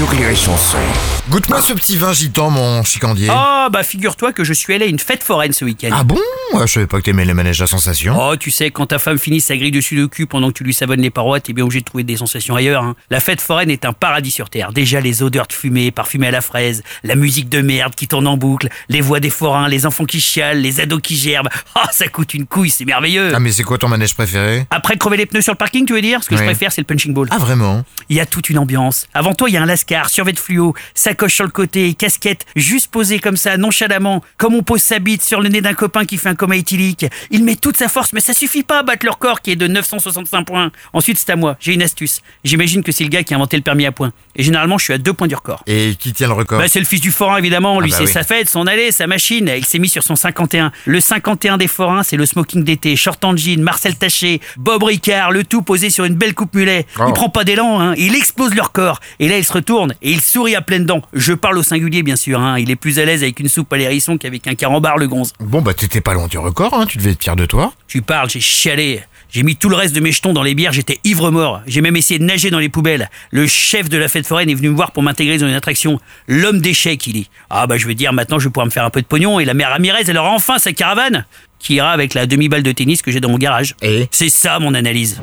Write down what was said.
sur Rire et Chanson. Goûte-moi ce petit vin gitan, mon chicandier. Oh, bah figure-toi que je suis allé à une fête foraine ce week-end. Ah bon? Je savais pas que t'aimais les manèges à sensation. Oh, tu sais, quand ta femme finit sa grille dessus le cul pendant que tu lui savonnes les parois, t'es bien obligé de trouver des sensations ailleurs. hein. La fête foraine est un paradis sur Terre. Déjà, les odeurs de fumée, parfumées à la fraise, la musique de merde qui tourne en boucle, les voix des forains, les enfants qui chialent, les ados qui gerbent. Oh, ça coûte une couille, c'est merveilleux. Ah mais c'est quoi ton manège préféré? Après crever les pneus sur le parking, tu veux dire? Ce que je préfère, c'est le punching ball. Ah vraiment? Il y a toute une ambiance. Avant toi, il y a un lascar, survêt de fluo, sacoche sur le côté, casquette, juste posée comme ça, nonchalamment, comme on pose sa bite sur le nez d'un copain qui fait un coma éthylique. Il met toute sa force, mais ça suffit pas à battre leur corps qui est de 965 points. Ensuite, c'est à moi. J'ai une astuce. J'imagine que c'est le gars qui a inventé le permis à points. Et généralement, je suis à deux points du record. Et qui tient le record Bah, c'est le fils du forain, évidemment. Lui, bah c'est oui. sa fête, son allée, sa machine. Il s'est mis sur son 51. Le 51 des forains, c'est le smoking d'été, short en jean, Marcel Taché, Bob Ricard, le tout posé sur une belle coupe mulet. Oh. Il prend pas d'élan, hein. Il explose leur corps. Et là, il se retourne et il sourit à pleines dents. Je parle au singulier, bien sûr, hein. Il est plus à l'aise avec une soupe à l'hérisson qu'avec un carambar, le gonze. Bon bah t'étais pas loin du record, hein, tu devais être fier de toi. Tu parles, j'ai chialé. J'ai mis tout le reste de mes jetons dans les bières, j'étais ivre-mort. J'ai même essayé de nager dans les poubelles. Le chef de la fête foraine est venu me voir pour m'intégrer dans une attraction. L'homme d'échecs, il dit. Ah bah je veux dire, maintenant je vais pouvoir me faire un peu de pognon et la mère Ramirez, elle aura enfin sa caravane qui ira avec la demi-balle de tennis que j'ai dans mon garage. Et C'est ça mon analyse.